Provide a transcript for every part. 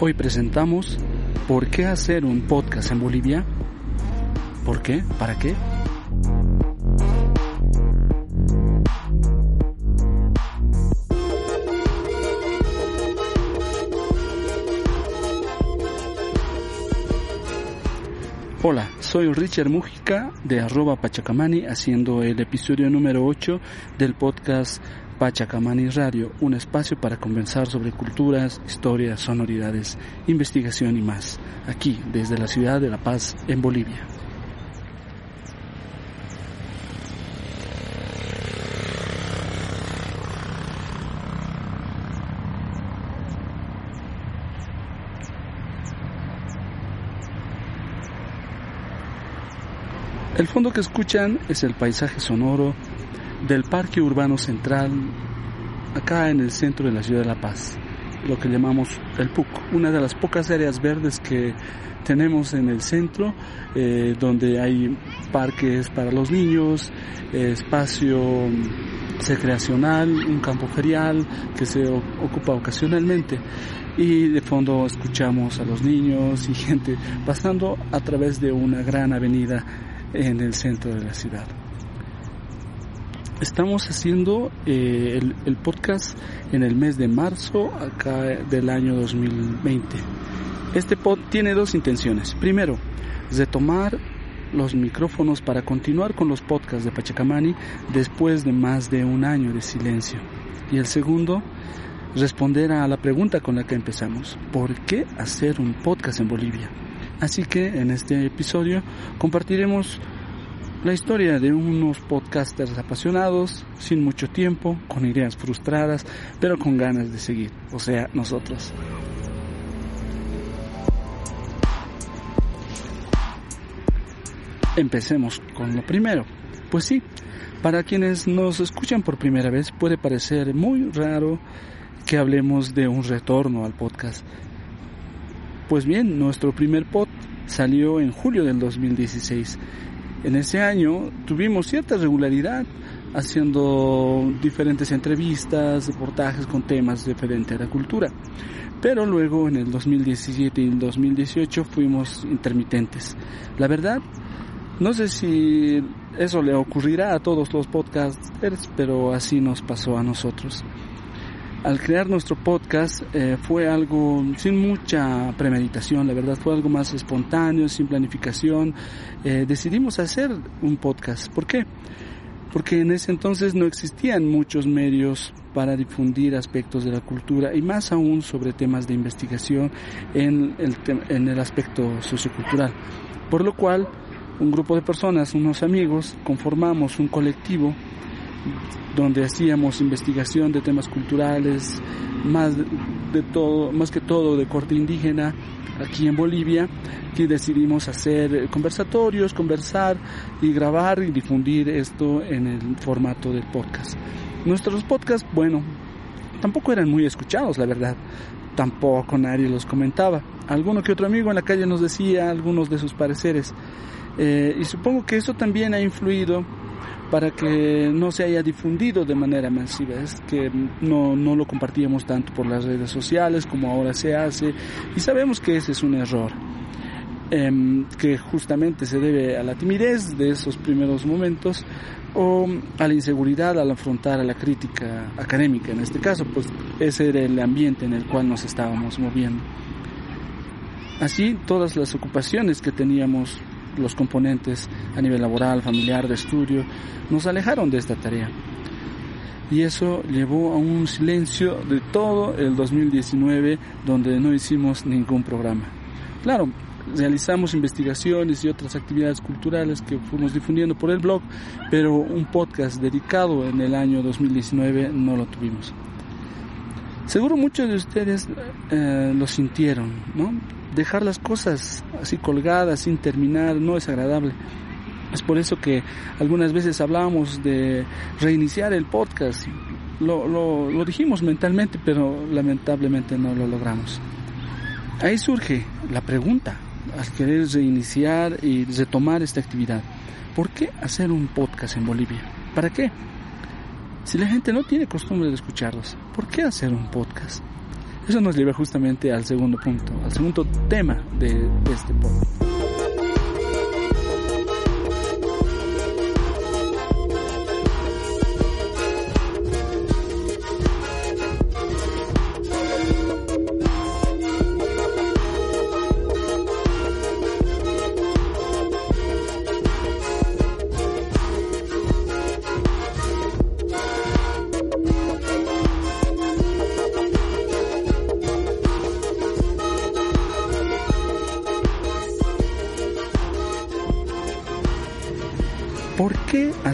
Hoy presentamos ¿Por qué hacer un podcast en Bolivia? ¿Por qué? ¿Para qué? Hola, soy Richard Mujica de arroba Pachacamani haciendo el episodio número 8 del podcast Pachacamani Radio, un espacio para conversar sobre culturas, historias, sonoridades, investigación y más, aquí desde la ciudad de La Paz, en Bolivia. El fondo que escuchan es el paisaje sonoro del Parque Urbano Central, acá en el centro de la ciudad de La Paz, lo que llamamos el PUC, una de las pocas áreas verdes que tenemos en el centro, eh, donde hay parques para los niños, espacio recreacional, un campo ferial que se ocupa ocasionalmente y de fondo escuchamos a los niños y gente pasando a través de una gran avenida en el centro de la ciudad. Estamos haciendo eh, el, podcast en el mes de marzo acá del año 2020. Este pod tiene dos intenciones. Primero, retomar los micrófonos para continuar con los podcasts de Pachacamani después de más de un año de silencio. Y el segundo, responder a la pregunta con la que empezamos. ¿Por qué hacer un podcast en Bolivia? Así que en este episodio compartiremos la historia de unos podcasters apasionados, sin mucho tiempo, con ideas frustradas, pero con ganas de seguir, o sea, nosotros. Empecemos con lo primero. Pues sí, para quienes nos escuchan por primera vez puede parecer muy raro que hablemos de un retorno al podcast, pues bien, nuestro primer pod salió en julio del 2016. En ese año tuvimos cierta regularidad haciendo diferentes entrevistas, reportajes con temas diferentes a la cultura. Pero luego en el 2017 y el 2018 fuimos intermitentes. La verdad, no sé si eso le ocurrirá a todos los podcasters, pero así nos pasó a nosotros al crear nuestro podcast eh, fue algo sin mucha premeditación, la verdad fue algo más espontáneo, sin planificación. Eh, decidimos hacer un podcast. ¿Por qué? Porque en ese entonces no existían muchos medios para difundir aspectos de la cultura y más aún sobre temas de investigación en el, en el aspecto sociocultural. Por lo cual, un grupo de personas, unos amigos, conformamos un colectivo donde hacíamos investigación de temas culturales, más de todo, más que todo de corte indígena aquí en Bolivia, y decidimos hacer conversatorios, conversar y grabar y difundir esto en el formato del podcast. Nuestros podcasts, bueno, tampoco eran muy escuchados, la verdad. Tampoco nadie los comentaba. Alguno que otro amigo en la calle nos decía algunos de sus pareceres. Eh, y supongo que eso también ha influido para que no se haya difundido de manera masiva. Es que no, no lo compartíamos tanto por las redes sociales como ahora se hace y sabemos que ese es un error. Em, que justamente se debe a la timidez de esos primeros momentos o a la inseguridad al afrontar a la crítica académica en este caso, pues ese era el ambiente en el cual nos estábamos moviendo. Así, todas las ocupaciones que teníamos los componentes a nivel laboral, familiar, de estudio, nos alejaron de esta tarea. Y eso llevó a un silencio de todo el 2019 donde no hicimos ningún programa. Claro, realizamos investigaciones y otras actividades culturales que fuimos difundiendo por el blog, pero un podcast dedicado en el año 2019 no lo tuvimos. Seguro muchos de ustedes eh, lo sintieron, ¿no? Dejar las cosas así colgadas sin terminar no es agradable. Es por eso que algunas veces hablábamos de reiniciar el podcast. Lo, lo, lo dijimos mentalmente, pero lamentablemente no lo logramos. Ahí surge la pregunta al querer reiniciar y retomar esta actividad. ¿Por qué hacer un podcast en Bolivia? ¿Para qué? Si la gente no tiene costumbre de escucharlos, ¿por qué hacer un podcast? Eso nos lleva justamente al segundo punto, al segundo tema de, este podcast.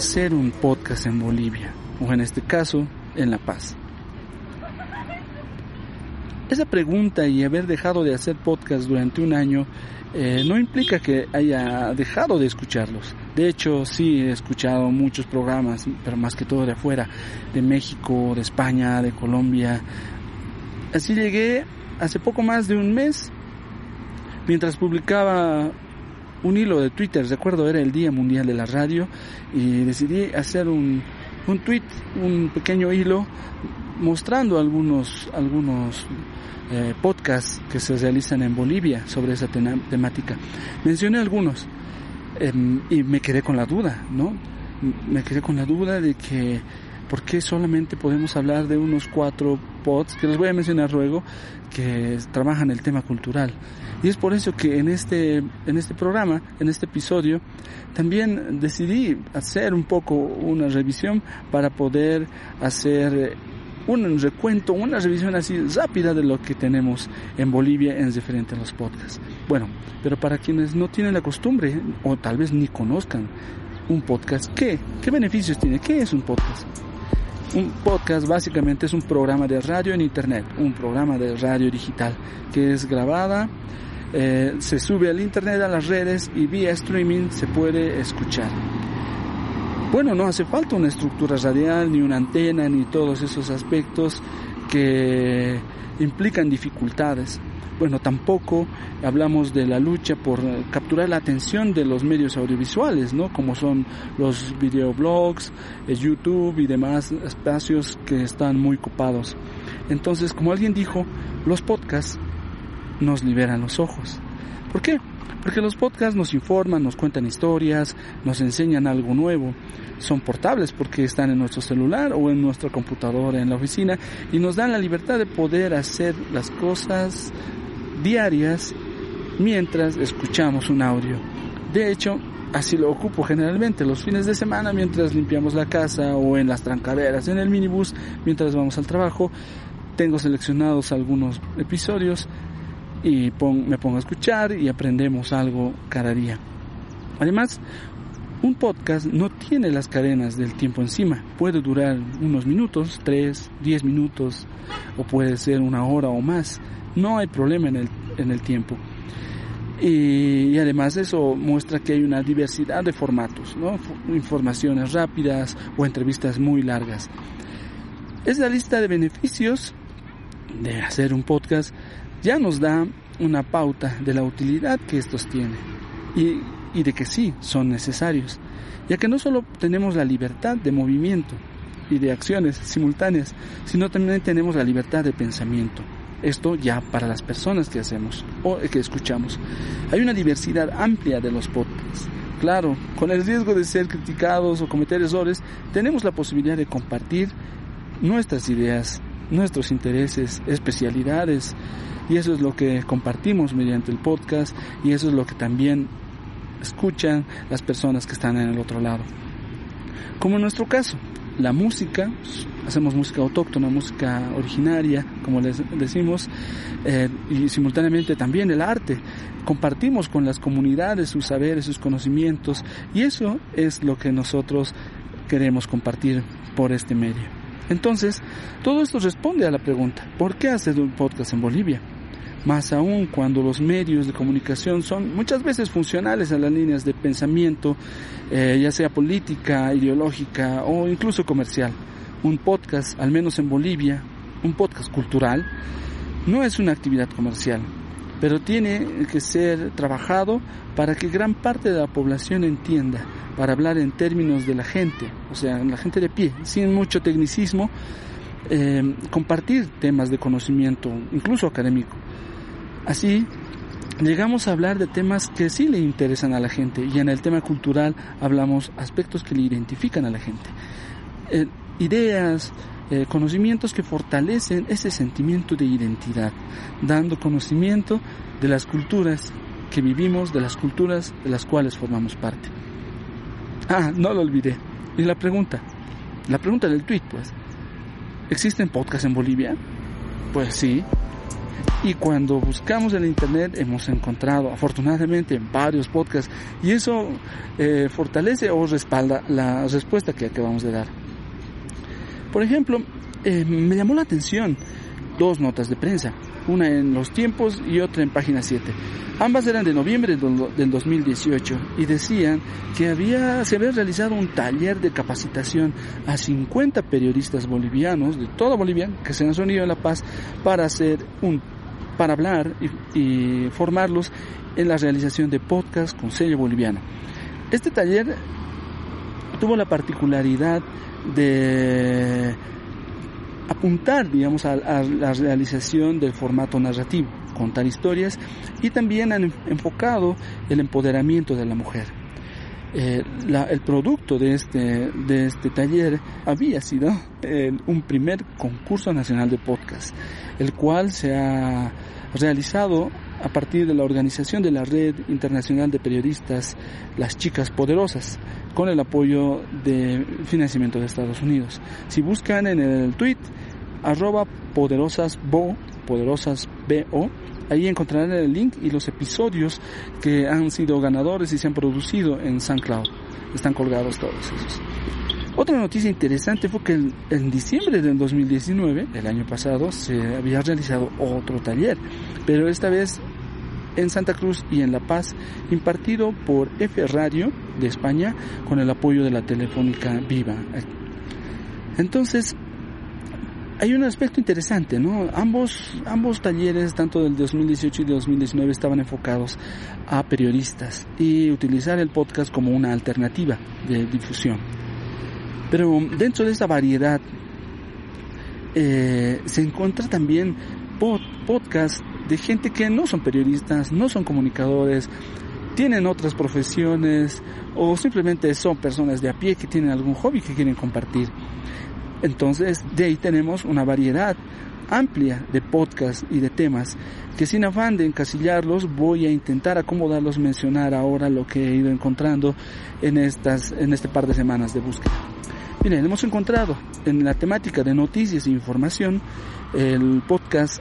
Hacer un podcast en Bolivia? O en este caso, en La Paz. Esa pregunta y haber dejado de hacer podcast durante un año eh, no implica que haya dejado de escucharlos. De hecho, sí he escuchado muchos programas, pero más que todo de afuera, de México, de España, de Colombia. Así llegué hace poco más de un mes, mientras publicaba un hilo de Twitter, recuerdo era el Día Mundial de la Radio, y decidí hacer un, un tweet, un pequeño hilo mostrando algunos, algunos eh, podcasts que se realizan en Bolivia sobre esa temática. Mencioné algunos em, y me quedé con la duda, ¿no? Me quedé con la duda de que ¿por qué solamente podemos hablar de unos cuatro pods que les voy a mencionar luego que trabajan el tema cultural? Y es por eso que en este, en este programa, en este episodio, también decidí hacer un poco una revisión para poder hacer un recuento, una revisión así rápida de lo que tenemos en Bolivia en referente a los podcasts. Bueno, pero para quienes no tienen la costumbre o tal vez ni conozcan un podcast, ¿qué? ¿Qué beneficios tiene? ¿Qué es un podcast? Un podcast básicamente es un programa de radio en internet, un programa de radio digital que es grabada eh, se sube al internet a las redes y vía streaming se puede escuchar. Bueno, no hace falta una estructura radial, ni una antena, ni todos esos aspectos que implican dificultades. Bueno, tampoco hablamos de la lucha por capturar la atención de los medios audiovisuales, ¿no? Como son los videoblogs, eh, YouTube y demás espacios que están muy ocupados. Entonces, como alguien dijo, los podcasts nos liberan los ojos. ¿Por qué? Porque los podcasts nos informan, nos cuentan historias, nos enseñan algo nuevo. Son portables porque están en nuestro celular o en nuestra computadora en la oficina y nos dan la libertad de poder hacer las cosas diarias mientras escuchamos un audio. De hecho, así lo ocupo generalmente los fines de semana mientras limpiamos la casa o en las trancaderas, en el minibús mientras vamos al trabajo. Tengo seleccionados algunos episodios y me pongo a escuchar y aprendemos algo cada día. Además, un podcast no tiene las cadenas del tiempo encima. Puede durar unos minutos, 3, 10 minutos, o puede ser una hora o más. No hay problema en el, en el tiempo. Y, además eso muestra que hay una diversidad de formatos, ¿no? informaciones rápidas o entrevistas muy largas. Es la lista de beneficios de hacer un podcast ya nos da una pauta de la utilidad que estos tienen y, y de que sí son necesarios, ya que no solo tenemos la libertad de movimiento y de acciones simultáneas, sino también tenemos la libertad de pensamiento. Esto ya para las personas que hacemos o que escuchamos. Hay una diversidad amplia de los podcasts. Claro, con el riesgo de ser criticados o cometer errores, tenemos la posibilidad de compartir nuestras ideas, nuestros intereses, especialidades, y eso es lo que compartimos mediante el podcast y eso es lo que también escuchan las personas que están en el otro lado. Como en nuestro caso, la música, hacemos música autóctona, música originaria, como les decimos, eh, y simultáneamente también el arte. Compartimos con las comunidades sus saberes, sus conocimientos, y eso es lo que nosotros queremos compartir por este medio. Entonces, todo esto responde a la pregunta, ¿por qué hacer un podcast en Bolivia? más aún cuando los medios de comunicación son muchas veces funcionales a las líneas de pensamiento, eh, ya sea política, ideológica o incluso comercial. Un podcast, al menos en Bolivia, un podcast cultural, no es una actividad comercial, pero tiene que ser trabajado para que gran parte de la población entienda, para hablar en términos de la gente, o sea, la gente de pie, sin mucho tecnicismo, eh, compartir temas de conocimiento, incluso académico. Así llegamos a hablar de temas que sí le interesan a la gente y en el tema cultural hablamos aspectos que le identifican a la gente. Eh, ideas, eh, conocimientos que fortalecen ese sentimiento de identidad, dando conocimiento de las culturas que vivimos, de las culturas de las cuales formamos parte. Ah, no lo olvidé. Y la pregunta, la pregunta del tweet, pues, ¿existen podcasts en Bolivia? Pues sí, y cuando buscamos en internet hemos encontrado afortunadamente varios podcasts y eso eh, fortalece o respalda la respuesta que acabamos de dar. Por ejemplo, eh, me llamó la atención dos notas de prensa, una en Los Tiempos y otra en Página 7. Ambas eran de noviembre del 2018 y decían que había, se había realizado un taller de capacitación a 50 periodistas bolivianos de toda Bolivia que se han reunido en La Paz para hacer un para hablar y, formarlos en la realización de podcast con sello boliviano. Este taller tuvo la particularidad de apuntar, digamos, a, la realización del formato narrativo, contar historias y también han enfocado el empoderamiento de la mujer. Eh, el producto de este, de este taller había sido eh, un primer concurso nacional de podcast, el cual se ha realizado a partir de la organización de la Red Internacional de Periodistas Las Chicas Poderosas, con el apoyo de financiamiento de Estados Unidos. Si buscan en el tweet arroba poderosasbo, poderosasbo, ahí encontrarán el link y los episodios que han sido ganadores y se han producido en SoundCloud. Están colgados todos esos. Otra noticia interesante fue que en, diciembre del 2019, el año pasado, se había realizado otro taller, pero esta vez en Santa Cruz y en La Paz, impartido por F Radio de España con el apoyo de la Telefónica Viva. Entonces, hay un aspecto interesante, ¿no? Ambos, ambos talleres, tanto del 2018 y 2019, estaban enfocados a periodistas y utilizar el podcast como una alternativa de difusión. Pero dentro de esa variedad eh, se encuentra también podcasts de gente que no son periodistas, no son comunicadores, tienen otras profesiones o simplemente son personas de a pie que tienen algún hobby que quieren compartir. Entonces, de ahí tenemos una variedad amplia de podcasts y de temas que sin afán de encasillarlos voy a intentar acomodarlos, mencionar ahora lo que he ido encontrando en estas en este par de semanas de búsqueda. Miren, hemos encontrado en la temática de noticias e información el podcast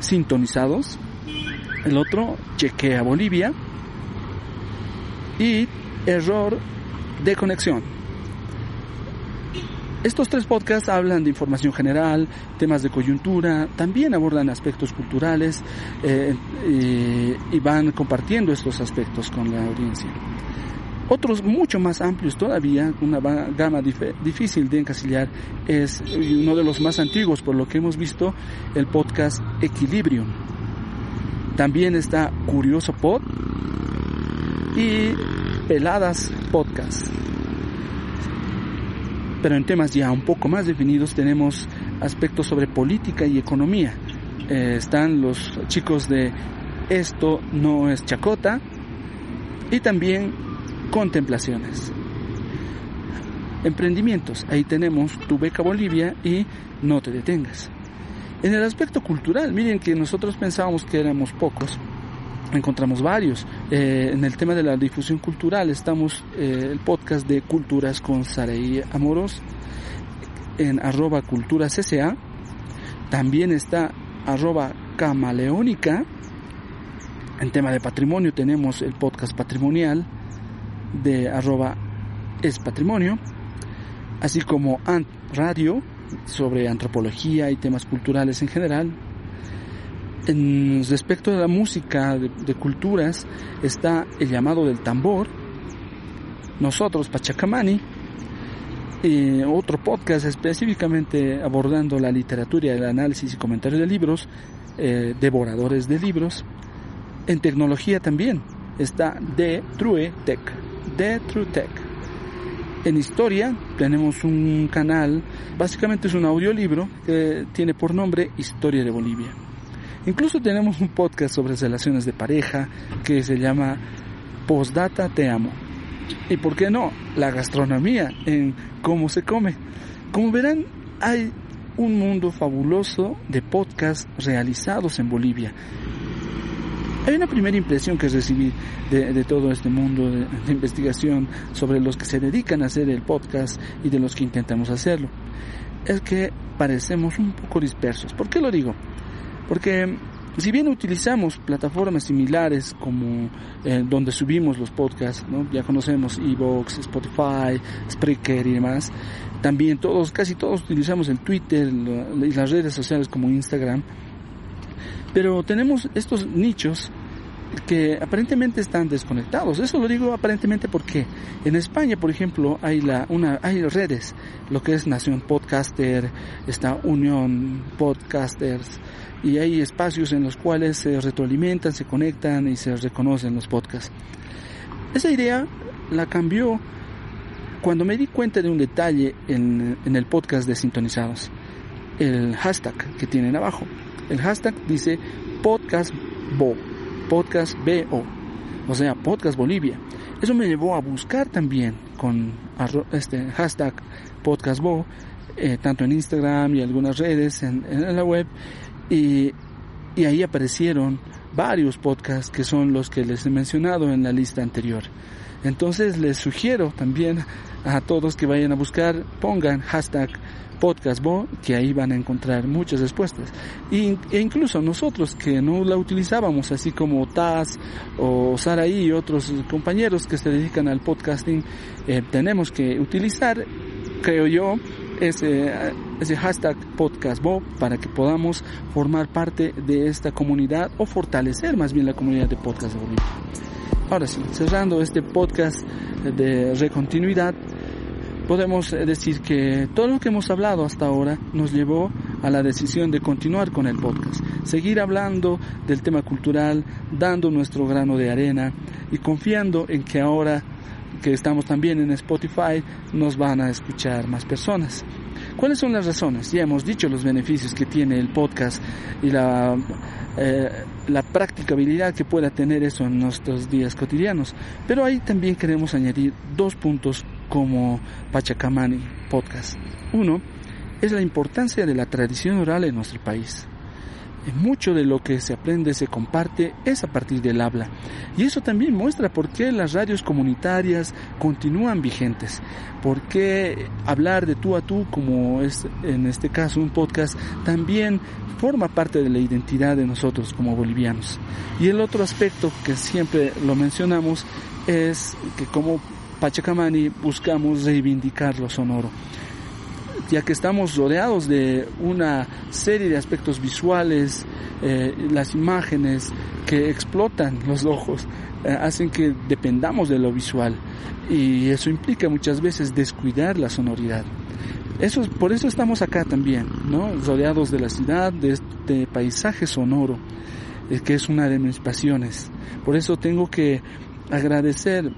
Sintonizados, el otro Chequea Bolivia y Error de Conexión. Estos tres podcasts hablan de información general, temas de coyuntura, también abordan aspectos culturales eh, y van compartiendo estos aspectos con la audiencia. Otros mucho más amplios todavía, una gama difícil de encasillar, es uno de los más antiguos, por lo que hemos visto, el podcast Equilibrium. También está Curioso Pod y Peladas Podcast. Pero en temas ya un poco más definidos tenemos aspectos sobre política y economía. Eh, están los chicos de Esto no es Chacota y también contemplaciones. Emprendimientos, ahí tenemos tu beca Bolivia y no te detengas. En el aspecto cultural, miren que nosotros pensábamos que éramos pocos, encontramos varios. Eh, en el tema de la difusión cultural estamos eh, el podcast de Culturas con Saraí Amoros en arroba cultura cca. También está arroba camaleónica. En tema de patrimonio tenemos el podcast patrimonial de arroba es patrimonio, así como Ant Radio sobre antropología y temas culturales en general. En respecto de la música de, culturas está el llamado del tambor, nosotros Pachacamani, otro podcast específicamente abordando la literatura, el análisis y comentario de libros, eh, devoradores de libros. En tecnología también está de True Tech de Tech. En historia tenemos un canal, básicamente es un audiolibro que tiene por nombre Historia de Bolivia. Incluso tenemos un podcast sobre relaciones de pareja que se llama Postdata Te Amo. Y por qué no, la gastronomía en cómo se come. Como verán, hay un mundo fabuloso de podcasts realizados en Bolivia. Hay una primera impresión que recibí de, todo este mundo de, de, investigación sobre los que se dedican a hacer el podcast y de los que intentamos hacerlo. Es que parecemos un poco dispersos. ¿Por qué lo digo? Porque si bien utilizamos plataformas similares como eh, donde subimos los podcasts, ya conocemos Evox, Spotify, Spreaker y demás, también todos, casi todos utilizamos el Twitter y las redes sociales como Instagram, pero tenemos estos nichos que aparentemente están desconectados. Eso lo digo aparentemente porque en España, por ejemplo, hay la una hay redes, lo que es Nación Podcaster, esta Unión Podcasters y hay espacios en los cuales se retroalimentan, se conectan y se reconocen los podcasts. Esa idea la cambió cuando me di cuenta de un detalle en, en el podcast de Sintonizados, el hashtag que tienen abajo. El hashtag dice podcast Bo Podcast BO, o sea, Podcast Bolivia. Eso me llevó a buscar también con este hashtag Podcast Bo, eh, tanto en Instagram y algunas redes en, en la web, y, y ahí aparecieron varios podcasts que son los que les he mencionado en la lista anterior. Entonces les sugiero también a todos que vayan a buscar, pongan hashtag podcastbo, que ahí van a encontrar muchas respuestas. e incluso nosotros que no la utilizábamos, así como Taz o Saraí y otros compañeros que se dedican al podcasting, eh, tenemos que utilizar, creo yo, ese, hashtag podcastbo para que podamos formar parte de esta comunidad o fortalecer más bien la comunidad de podcast de. Ahora sí, cerrando este podcast de recontinuidad, podemos eh, decir que todo lo que hemos hablado hasta ahora nos llevó a la decisión de continuar con el podcast, seguir hablando del tema cultural, dando nuestro grano de arena y confiando en que ahora que estamos también en Spotify nos van a escuchar más personas. ¿Cuáles son las razones? Ya hemos dicho los beneficios que tiene el podcast y la, eh, la practicabilidad que pueda tener eso en nuestros días cotidianos. Pero ahí también queremos añadir dos puntos como Pachacamani Podcast. Uno es la importancia de la tradición oral en nuestro país. Mucho de lo que se aprende, se comparte, es a partir del habla. Y eso también muestra por qué las radios comunitarias continúan vigentes. Por qué hablar de tú a tú, como es en este caso un podcast, también forma parte de la identidad de nosotros como bolivianos. Y el otro aspecto que siempre lo mencionamos es que como Pachacamani buscamos reivindicar lo sonoro ya que estamos rodeados de una serie de aspectos visuales, eh, las imágenes que explotan los ojos, eh, hacen que dependamos de lo visual y eso implica muchas veces descuidar la sonoridad. Eso, por eso estamos acá también, ¿no? rodeados de la ciudad, de este paisaje sonoro, eh, que es una de mis pasiones. Por eso tengo que agradecer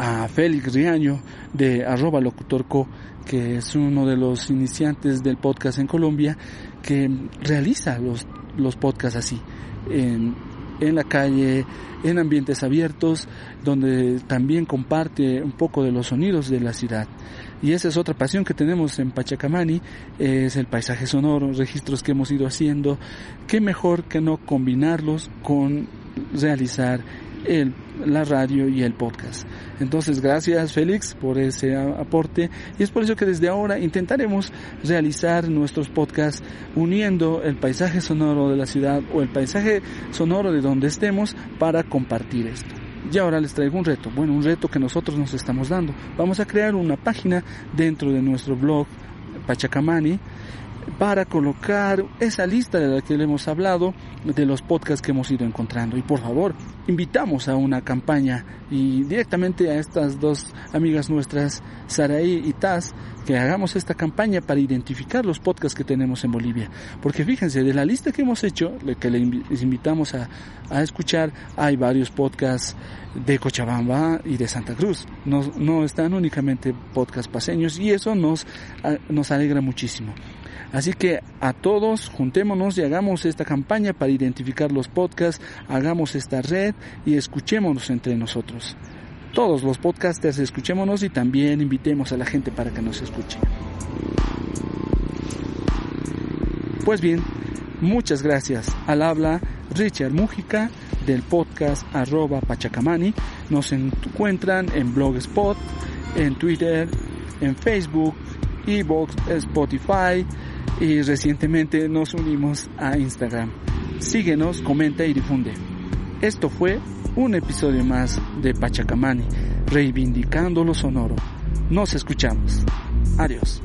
a Félix Riaño de arroba locutorco, que es uno de los iniciantes del podcast en Colombia, que realiza los, los podcasts así, en, en la calle, en ambientes abiertos, donde también comparte un poco de los sonidos de la ciudad. Y esa es otra pasión que tenemos en Pachacamani, es el paisaje sonoro, registros que hemos ido haciendo. Qué mejor que no combinarlos con realizar el, la radio y el podcast. Entonces, gracias Félix por ese aporte y es por eso que desde ahora intentaremos realizar nuestros podcasts uniendo el paisaje sonoro de la ciudad o el paisaje sonoro de donde estemos para compartir esto. Y ahora les traigo un reto, bueno, un reto que nosotros nos estamos dando. Vamos a crear una página dentro de nuestro blog Pachacamani para colocar esa lista de la que le hemos hablado de los podcasts que hemos ido encontrando. Y por favor, invitamos a una campaña y directamente a estas dos amigas nuestras, Saraí y Taz, que hagamos esta campaña para identificar los podcasts que tenemos en Bolivia. Porque fíjense, de la lista que hemos hecho, que les invitamos a, a escuchar, hay varios podcasts de Cochabamba y de Santa Cruz. No, no están únicamente podcasts paseños y eso nos, nos alegra muchísimo. Así que a todos juntémonos y hagamos esta campaña para identificar los podcasts, hagamos esta red y escuchémonos entre nosotros. Todos los podcasters escuchémonos y también invitemos a la gente para que nos escuche. Pues bien, muchas gracias. Al habla Richard Mújica del podcast arroba Pachacamani. Nos encuentran en Blogspot, en Twitter, en Facebook, Evox, Spotify y recientemente nos unimos a Instagram. Síguenos, comenta y difunde. Esto fue un episodio más de Pachacamani, reivindicando lo sonoro. Nos escuchamos. Adiós.